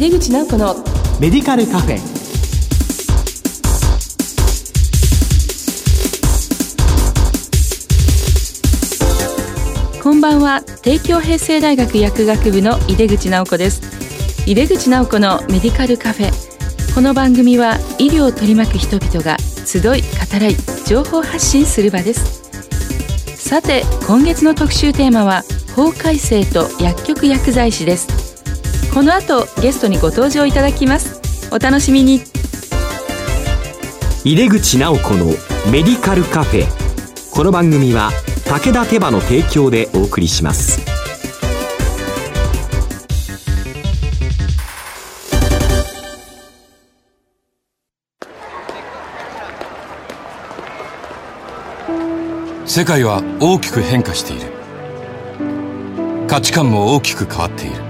井出口直子のメディカルカフェ。こんばんは。帝京平成大学薬学部の井出口直子です。井出口直子のメディカルカフェ。この番組は医療を取り巻く人々が集い語らい情報発信する場です。さて今月の特集テーマは法改正と薬局薬剤師ですこの後ゲストにご登場いただきます。お楽しみに。井出口直子のメディカルカフェ。この番組は武田手羽の提供でお送りします。世界は大きく変化している。価値観も大きく変わっている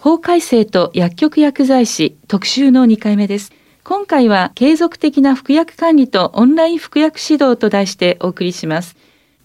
法改正と薬局薬剤師特集の2回目です。今回は継続的な服薬管理とオンライン服薬指導と題してお送りします。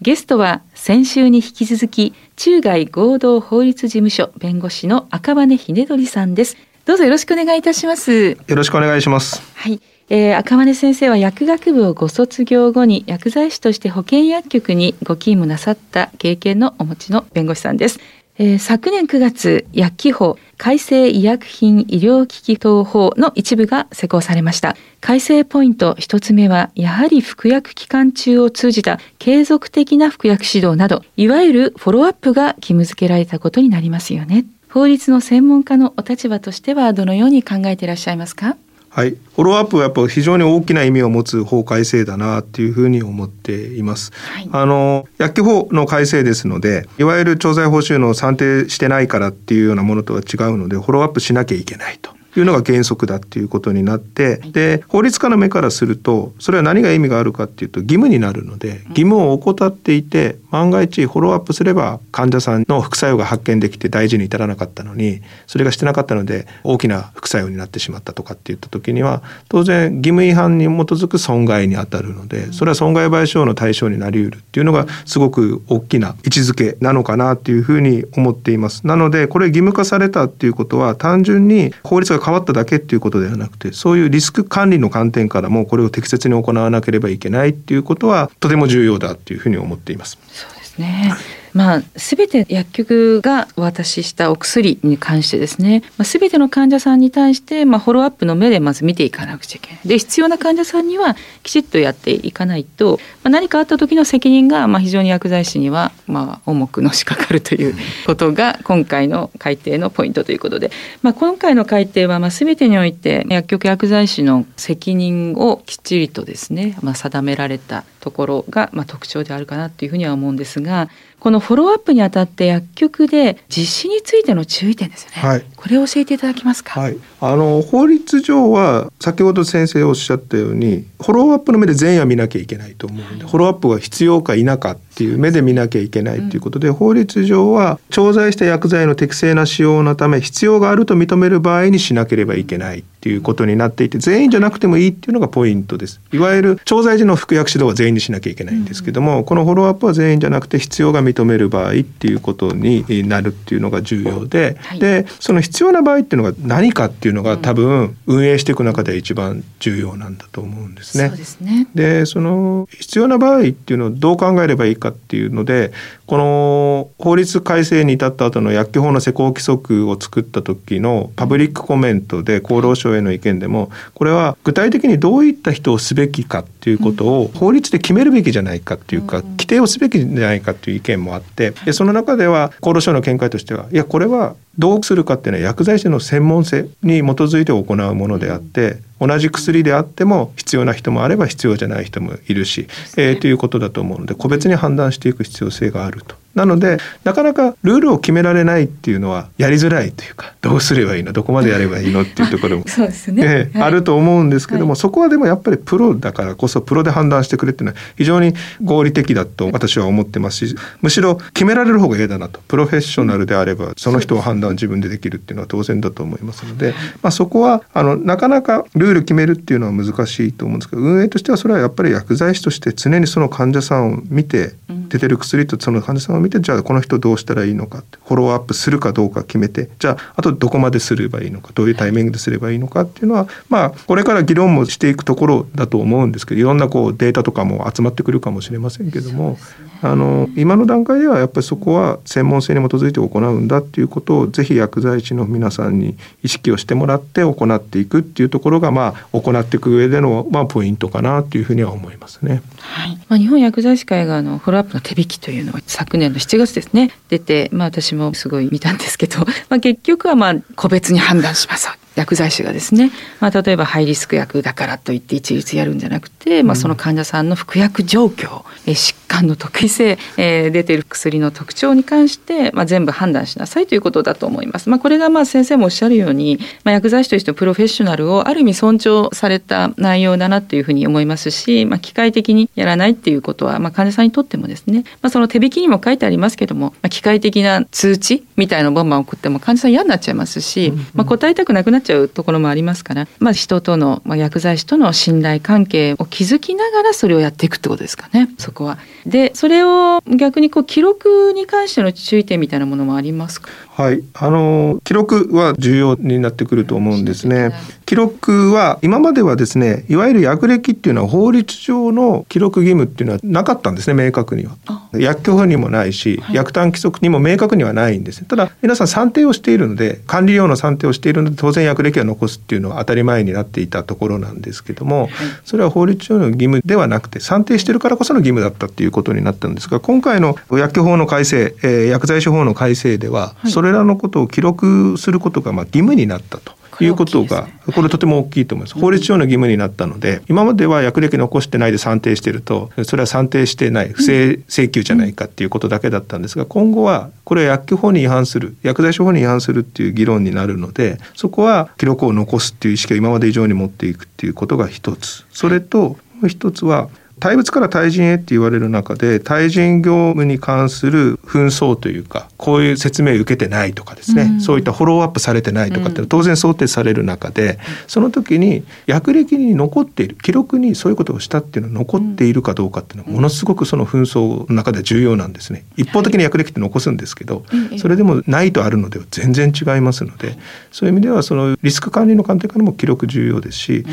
ゲストは先週に引き続き中外合同法律事務所弁護士の赤羽秀則さんです。どうぞよろしくお願いいたします。よろしくお願いします。はい。えー、赤羽先生は薬学部をご卒業後に薬剤師として保健薬局にご勤務なさった経験のお持ちの弁護士さんです。えー、昨年9月薬機法改正医薬品医療機器等法の一部が施行されました。改正ポイント一つ目はやはり服薬期間中を通じた継続的な服薬指導などいわゆるフォローアップが義務付けられたことになりますよね法律の専門家のお立場としてはどのように考えていらっしゃいますかはい、フォローアップはやっぱ非常に大きな意味を持つ法改正だなっていうふうに思っています。はい、あの薬局法の改正ですので、いわゆる調剤報酬の算定してないからっていうようなものとは違うので、フォローアップしなきゃいけないと。いうのが原則だっていうことになって、で法律家の目からするとそれは何が意味があるかっていうと義務になるので義務を怠っていて万が一フォローアップすれば患者さんの副作用が発見できて大事に至らなかったのにそれがしてなかったので大きな副作用になってしまったとかっていった時には当然義務違反に基づく損害にあたるのでそれは損害賠償の対象になりうるっていうのがすごく大きな位置づけなのかなっていうふうに思っています。なのでこれ義務化されたっていうことは単純に法律が変わっただけっていうことではなくてそういうリスク管理の観点からもこれを適切に行わなければいけないっていうことはとても重要だっていうふうに思っています。そうですねまあ、全て薬局がお渡ししたお薬に関してですね、まあ、全ての患者さんに対して、まあ、フォローアップの目でまず見ていかなくちゃいけない。で必要な患者さんにはきちっとやっていかないと、まあ、何かあった時の責任が、まあ、非常に薬剤師には、まあ、重くのしかかるということが今回の改定のポイントということで、まあ、今回の改定は、まあ、全てにおいて薬局薬剤師の責任をきっちりとですね、まあ、定められたところが、まあ、特徴であるかなというふうには思うんですがこのフォローアップにあたって薬局で実施についての注意点ですよね、はい、これを教えていただけますか、はい、あの法律上は先ほど先生おっしゃったようにフォローアップの目で全員は見なきゃいけないと思うので、はい、フォローアップが必要か否かっていう目で見なきゃいけないということで、うん、法律上は調剤した薬剤の適正な使用のため必要があると認める場合にしなければいけないっていうことになっていて全員じゃなくてもいいっていうのがポイントです。いわゆる調剤時の服薬指導は全員にしなきゃいけないんですけども、うん、このフォローアップは全員じゃなくて必要が認める場合っていうことになるっていうのが重要で、はい、でその必要な場合っていうのが何かっていうのが多分運営していく中で一番重要なんだと思うんですね。ですねでその必要な場合っていうのをどう考えればいいかっていうのでこの法律改正に至った後の薬機法の施行規則を作った時のパブリックコメントで厚労省への意見でもこれは具体的にどういった人をすべきかっていうことを法律で決めるべきじゃないかっていうか規定をすべきじゃないかっていう意見もあってでその中では厚労省の見解としてはいやこれはどうするかっていうのは薬剤師の専門性に基づいて行うものであって同じ薬であっても必要な人もあれば必要じゃない人もいるし、えー、ということだと思うので個別に判断していく必要性があるとなのでなかなかルールを決められないっていうのはやりづらいというかどうすればいいのどこまでやればいいのっていうところも そうですね、えーはい、あると思うんですけども、はい、そこはでもやっぱりプロだからこそプロで判断してくれっていうのは非常に合理的だと私は思ってますしむしろ決められる方が嫌だなと。プロフェッショナルであればその人を判断自分でできるっていうのは当然だと思いますので、まあ、そこはあのなかなかルール決めるっていうのは難しいと思うんですけど運営としてはそれはやっぱり薬剤師として常にその患者さんを見て出てる薬とその患者さんを見てじゃあこの人どうしたらいいのかってフォローアップするかどうか決めてじゃああとどこまですればいいのかどういうタイミングですればいいのかっていうのはまあこれから議論もしていくところだと思うんですけどいろんなこうデータとかも集まってくるかもしれませんけども、あの今の段階ではやっぱりそこは専門性に基づいて行うんだっていうことをぜひ薬剤師の皆さんに意識をしてもらって行っていくっていうところがまあ行っていく上でのまあポイントかなというふうには思いますね。はい。まあ日本薬剤師会があのフォローアップの手引きというのは昨年の7月ですね。出てまあ私もすごい見たんですけど、まあ結局はまあ個別に判断します薬剤師がですね、まあ、例えばハイリスク薬だからといって一律やるんじゃなくて、まあ、その患者さんの服薬状況、え疾患の特異性、えー、出ている薬の特徴に関して、まあ、全部判断しなさいということだと思います。まあ、これがまあ先生もおっしゃるように、まあ、薬剤師としてのプロフェッショナルをある意味尊重された内容だなというふうに思いますし、まあ、機械的にやらないっていうことは、まあ、患者さんにとってもですね、まあ、その手引きにも書いてありますけども、まあ、機械的な通知みたいなバンバン送っても患者さん嫌になっちゃいますし、まあ、答えたくなくなっちゃうところもありますから、まあ、人との、まあ、薬剤師との信頼関係を築きながらそれをやっていくってことですかねそこは。でそれを逆にこう記録に関しての注意点みたいなものもありますか？はい、あの記録は重要になってくると思うんですね。記録は今まではですね、いわゆる薬歴っていうのは法律上の記録義務っていうのはなかったんですね、明確には。薬局にもないし、はい、薬単規則にも明確にはないんです。ただ皆さん算定をしているので、管理用の算定をしているので当然薬歴は残すっていうのは当たり前になっていたところなんですけども、はい、それは法律上の義務ではなくて算定してるからこその義務だったっていうことになったんですが、今回の薬局法の改正、えー、薬剤師法の改正では、はいそれらのことを記録することがまあ義務になったと。いうことがこれとても大きいと思います。法律上の義務になったので今までは薬歴残してないで算定してるとそれは算定してない不正請求じゃないかっていうことだけだったんですが今後はこれは薬局法に違反する薬剤師法に違反するっていう議論になるのでそこは記録を残すっていう意識を今まで以上に持っていくっていうことが一つ。それともう一つは対物から対人へって言われる中で対人業務に関する紛争というかこういう説明を受けてないとかですね、うん、そういったフォローアップされてないとかって当然想定される中で、その時に薬歴に残っている記録にそういうことをしたっていうのは残っているかどうかっていうのはものすごくその紛争の中で重要なんですね。一方的に薬歴って残すんですけど、それでもないとあるのでは全然違いますのでそういう意味ではそのリスク管理の観点からも記録重要ですし、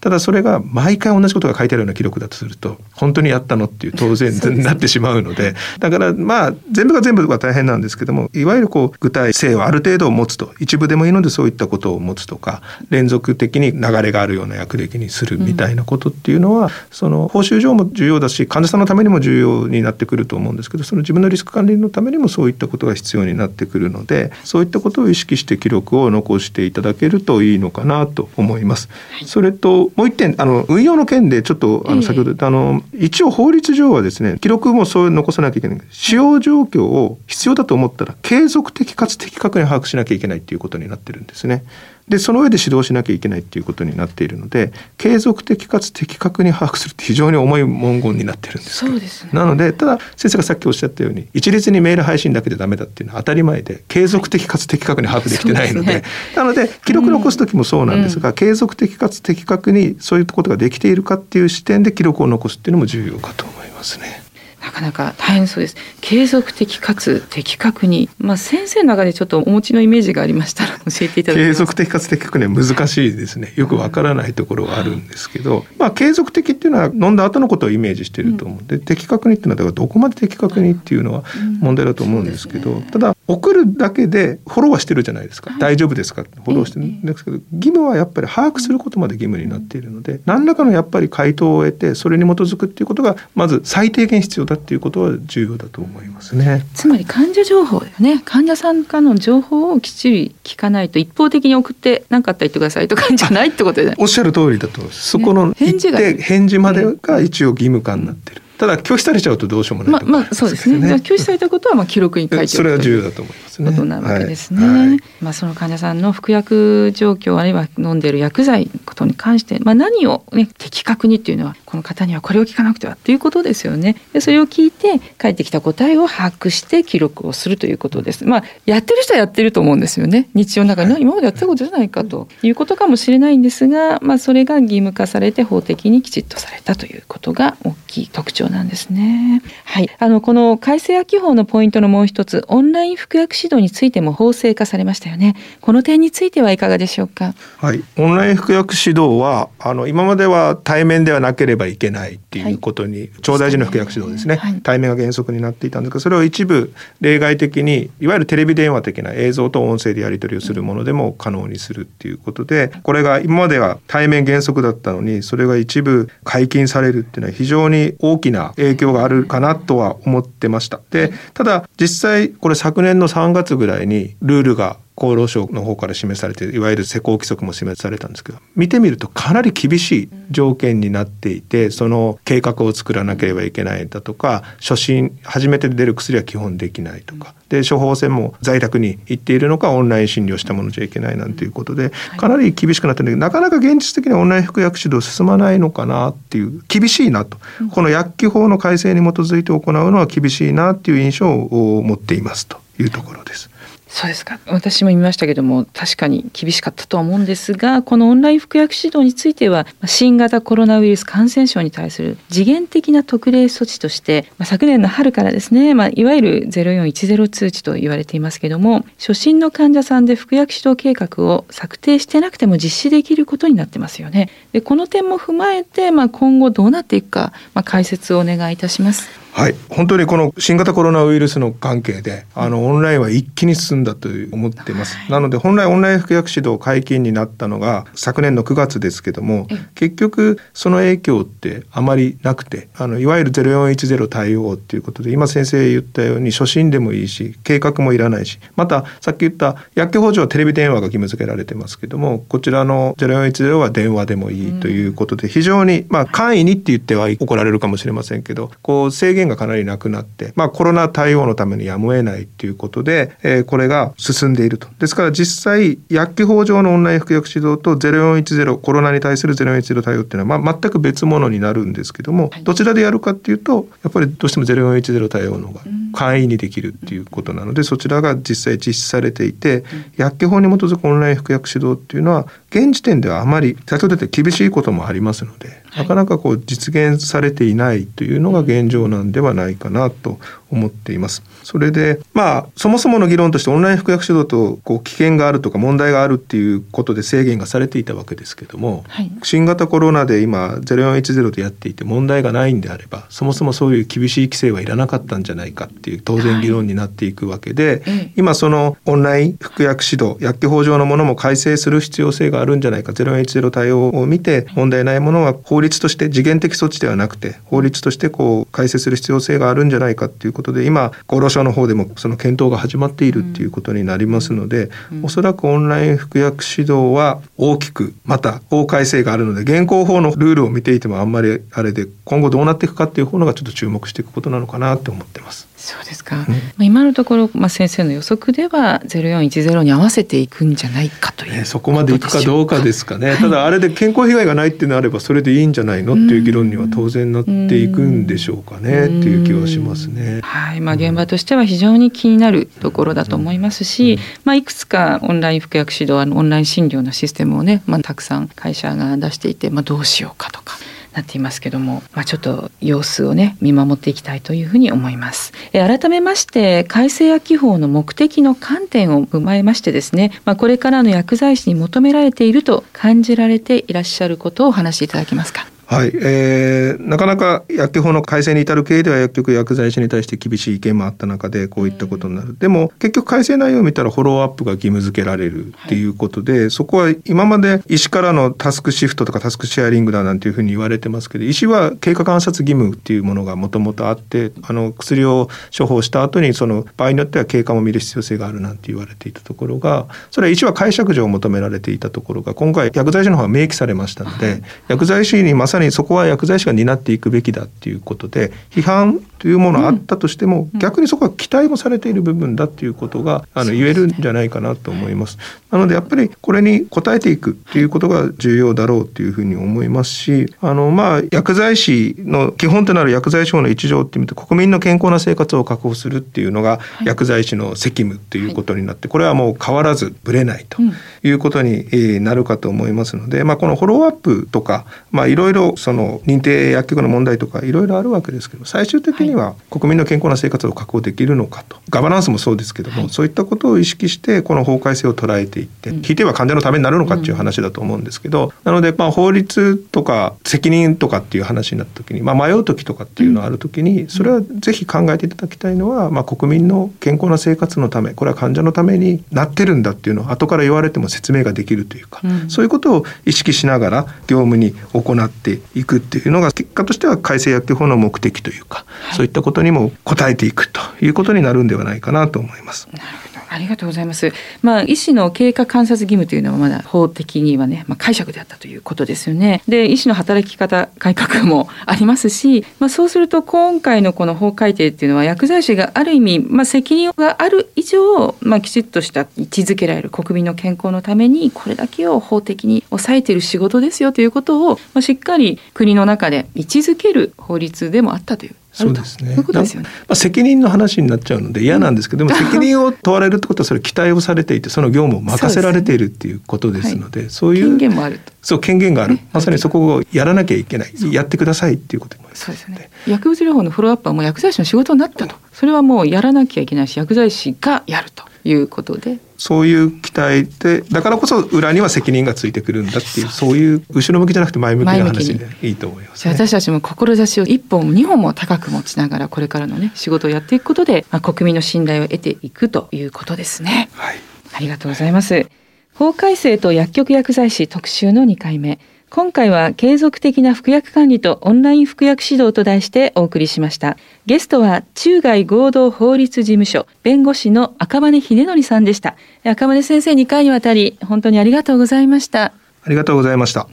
ただそれが毎回同じことが書いてあるような記録だとすると本当にやったのっていう当然になってしまうので。だからまあ全部が全部は大変なんですけどもいわゆるこう具体性をある程度持つと一部でもいいのでそういったことを持つとか連続的に流れがあるような薬歴にするみたいなことっていうのは、うん、その報酬上も重要だし患者さんのためにも重要になってくると思うんですけどその自分のリスク管理のためにもそういったことが必要になってくるのでそういったことを意識して記録を残していただけるといいのかなと思います。それともう一点あの運用の件でちょっとあの先ほど、えー、あの一応法律上はですね記録もそういう残さなきゃいけない使用状況を必要だと思ったら継続的かつ的確に把握しなきゃいけないっていうことになってるんですね。でその上で指導しなきゃいけないっていうことになっているので継続的かつ的確に把握するって非常に重い文言になってるんです。そうです、ね、なのでただ先生がさっきおっしゃったように一律にメール配信だけでダメだっていうのは当たり前で継続的かつ的確に把握できてないのでね、なので記録残す時もそうなんですが、うん、継続的かつ的確にそういうことができているかっていう視点で記録を残すっていうのも重要かと思いますね。なかなか大変そうです。継続的かつ的確に、まあ先生の中でちょっとお持ちのイメージがありましたら教えていただけ継続的かつ的確には難しいですね。よくわからないところはあるんですけど、まあ継続的っていうのは飲んだ後のことをイメージしていると思うんで、うん、的確にっていうのはだからどこまで的確にっていうのは問題だと思うんですけど、うんね、ただ送るだけでフォローはしてるじゃないですか。はい、大丈夫ですか？フォローしてるんですけど、義務はやっぱり把握することまで義務になっているので、何らかのやっぱり回答を得てそれに基づくっていうことがまず最低限必要だっていうことは重重要だと思いますね。つまり患者情報だよね。患者さんからの情報をきっちり聞かないと一方的に送って何かあったら言ってくださいとかじゃないってことで、ね、おっしゃる通りだと。そこの返事が返事までが一応義務化になってる。ただ拒否されちゃうとどうしようもない、ね、まあ、まあ、そうですね。拒否されたことはまあ記録に書いてそれは重要だと思いますね。ことなわけですね。はいはい、まあその患者さんの服薬状況あるいは飲んでいる薬剤ことに関してまあ何をね的確にっていうのはこの方にはこれを聞かなくてはっていうことですよね。でそれを聞いて返ってきた答えを把握して記録をするということです。まあやってる人はやってると思うんですよね。日常の中に、はい、今までやったことじゃないかということかもしれないんですが、まあそれが義務化されて法的にきちっとされたということが大きい特徴なんですね。はい、あのこの改正秋法のポイントのもう一つ、オンライン服薬指導についても法制化されましたよね。この点についてはいかがでしょうか？はい、オンライン服薬指導はあの今までは対面ではなければいけないっていうことに、はい、長大臣の服薬指導ですね、はい、対面が原則になっていたんですが、それを一部例外的にいわゆるテレビ電話的な映像と音声でやり取りをするものでも可能にするっていうことで、これが今までは対面原則だったのに、それが一部解禁されるっていうのは非常に大きな影響があるかなとは思ってました。で、ただ実際これ昨年の3月ぐらいにルールが厚労省の方から示されていわゆる施行規則も示されたんですけど見てみるとかなり厳しい条件になっていてその計画を作らなければいけないだとか初診初めて出る薬は基本できないとかで処方箋も在宅に行っているのかオンライン診療したものじゃいけないなんていうことでかなり厳しくなってるんだけどなかなか現実的にオンライン服薬指導進まないのかなっていう厳しいなと。この薬機法の改正に基づいて行うのは厳しいなっていう印象を持っていますというところです。そうですか私も見ましたけども確かに厳しかったとは思うんですがこのオンライン服薬指導については新型コロナウイルス感染症に対する次元的な特例措置として、まあ、昨年の春からですね、まあ、いわゆる0410通知と言われていますけども初診の患者さんで服薬指導計画を策定してなくても実施できることになってますよね。でこの点も踏まえて、まあ、今後どうなっていくか、ま、解説をお願いいたします。はい、本当にこの新型コロナウイルスの関係で、あのオンラインは一気に進んだと思っています。はい、なので本来オンライン服薬指導解禁になったのが昨年の9月ですけども、結局その影響ってあまりなくて、あのいわゆる0410対応っていうことで、今先生言ったように初診でもいいし、計画もいらないし、またさっき言った薬局補助はテレビ電話が義務付けられてますけども、こちらの0410は電話でもいいということで、非常にまあ簡易にって言っては怒られるかもしれませんけど、こう制限がかなりなくなって、まあ、コロナ対応のためにやむを得ないということで、えー、これが進んでいると。ですから実際薬機法上のオンライン服薬指導と0410コロナに対する0410対応っていうのは、まあ、全く別物になるんですけども、どちらでやるかっていうとやっぱりどうしても0410対応の方が簡易にできるっていうことなので、そちらが実際実施されていて、薬機法に基づくオンライン服薬指導っていうのは現時点ではあまり先ほど言った厳しいこともありますのでなかなかこう実現されていないというのが現状なんではないかなと思っています。それでまあそもそもの議論としてオンライン服薬指導とこう危険があるとか問題があるっていうことで制限がされていたわけですけども、はい、新型コロナで今0410でやっていて問題がないんであればそもそもそういう厳しい規制はいらなかったんじゃないかっていう当然議論になっていくわけで、はい、今そのオンライン服薬指導薬機法上のものも改正する必要性があるんじゃないか0410対応を見て問題ないものは法律として次元的措置ではなくて法律としてこう改正する必要性があるんじゃないかっていうことで今厚労省の方でもその検討が始まっているっていうことになりますので、うん、おそらくオンライン服薬指導は大きくまた法改正があるので現行法のルールを見ていてもあんまりあれで今後どうなっていくかっていうのがちょっと注目していくことなのかなって思ってます。そうですか、うん、今のところ、まあ、先生の予測では0410に合わせていくんじゃないかという、ね、そこまでいくかどうかですかね、はい、ただあれで健康被害がないっていうのあればそれでいいんじゃないのっていう議論には当然なっていくんでしょうかね。っていう気はしますね。はい。まあ、現場としては非常に気になるところだと思いますし、うん、まあ、いくつかオンライン服薬指導オンライン診療のシステムをね、まあ、たくさん会社が出していて、まあ、どうしようかとか。なっていますけども、まあ、ちょっと様子をね見守っていきたいというふうに思います。え改めまして改正薬法の目的の観点を踏まえましてですね、まあ、これからの薬剤師に求められていると感じられていらっしゃることをお話しいただけますか。はい、えー、なかなか薬局法の改正に至る経緯では薬局薬剤師に対して厳しい意見もあった中でこういったことになる、うん、でも結局改正内容を見たらフォローアップが義務付けられるっていうことで、はい、そこは今まで医師からのタスクシフトとかタスクシェアリングだなんていうふうに言われてますけど医師は経過観察義務っていうものがもともとあってあの薬を処方した後にその場合によっては経過も見る必要性があるなんて言われていたところがそれは医師は解釈上求められていたところが今回薬剤師の方が明記されましたので、はい、薬剤師にまささにそこは薬剤師が担っていくべきだっていうことで批判というものあったとしても、うん、逆にそこは期待もされている部分だっていうことがあの言えるんじゃないかなと思います。なのでやっぱりこれに応えていくっていうことが重要だろうっていうふうに思いますしあのまあ薬剤師の基本となる薬剤師法の一条っていうと国民の健康な生活を確保するっていうのが薬剤師の責務っていうことになってこれはもう変わらずぶれないということになるかと思いますので、まあ、このフォローアップとかいろいろその認定薬局の問題とかいろいろあるわけですけど最終的には国民の健康な生活を確保できるのかと。ガバナンスもそうですけども、そういったことを意識してこの法改正を捉えていって引いては患者のためになるのかっていう話だと思うんですけど、なのでまあ法律とか責任とかっていう話になった時に、まあ、迷う時とかっていうのがある時にそれはぜひ考えていただきたいのは、まあ、国民の健康な生活のためこれは患者のためになってるんだっていうのを後から言われても説明ができるというか、うん、そういうことを意識しながら業務に行っていくっていうのが結果としては改正薬局法の目的というか、はい、そういったことにも応えていくということになるんではないかなと思います。なるほどありがとうございます。まあ医師の経過観察義務というのはまだ法的にはね、まあ、解釈であったということですよね。で医師の働き方改革もありますし、まあ、そうすると今回のこの法改定っていうのは薬剤師がある意味、まあ、責任がある以上、まあ、きちっとした位置づけられる国民の健康のためにこれだけを法的に抑えている仕事ですよということを、まあ、しっかり国の中で位置づける法律でもあったというそうですね。まあ、責任の話になっちゃうので嫌なんですけど、でも責任を問われるってことはそれ期待をされていてその業務を任せられているっていうことですので、そう、ね。はい、いう権限もあるそう権限がある、まさにそこをやらなきゃいけない。やってくださいっていうこともそうですね。薬物療法のフォローアップはもう薬剤師の仕事になったと、それはもうやらなきゃいけないし薬剤師がやるということでそういう期待でだからこそ裏には責任がついてくるんだっていうそういう後ろ向きじゃなくて前向きな話でいいと思います、ね、私たちも志を一本二本も高く持ちながらこれからのね仕事をやっていくことで、まあ、国民の信頼を得ていくということですね。はい、ありがとうございます。法改正と薬局薬剤師特集の2回目。今回は継続的な服薬管理とオンライン服薬指導と題してお送りしました。ゲストは中外合同法律事務所弁護士の赤羽秀則さんでした。赤羽先生2回にわたり本当にありがとうございました。ありがとうございました。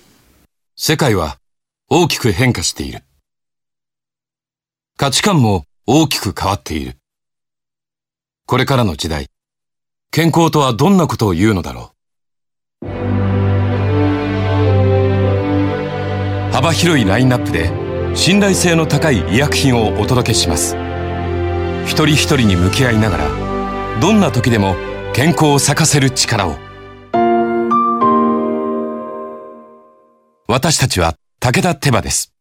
世界は大きく変化している。価値観も大きく変わっている。これからの時代、健康とはどんなことを言うのだろう。幅広いラインナップで信頼性の高い医薬品をお届けします。一人一人に向き合いながらどんな時でも健康を咲かせる力を。私たちは武田手羽です。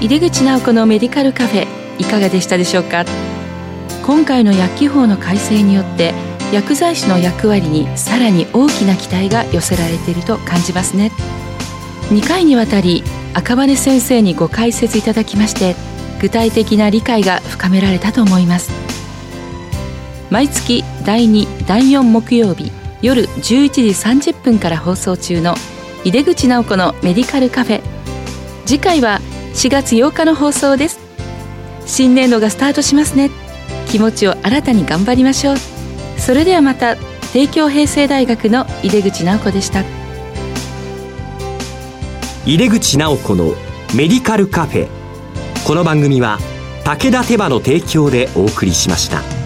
井出口直子のメディカルカフェいかがでしたでしょうか？今回の薬機法の改正によって薬剤師の役割にさらに大きな期待が寄せられていると感じますね。2回にわたり赤羽先生にご解説いただきまして具体的な理解が深められたと思います。毎月第2第4木曜日夜11時30分から放送中の井出口直子のメディカルカフェ。次回は4月8日の放送です。新年度がスタートしますね。気持ちを新たに頑張りましょう。それではまた帝京平成大学の井出口直子でした井出口直子のメディカルカフェこの番組は武田手羽の提供でお送りしました。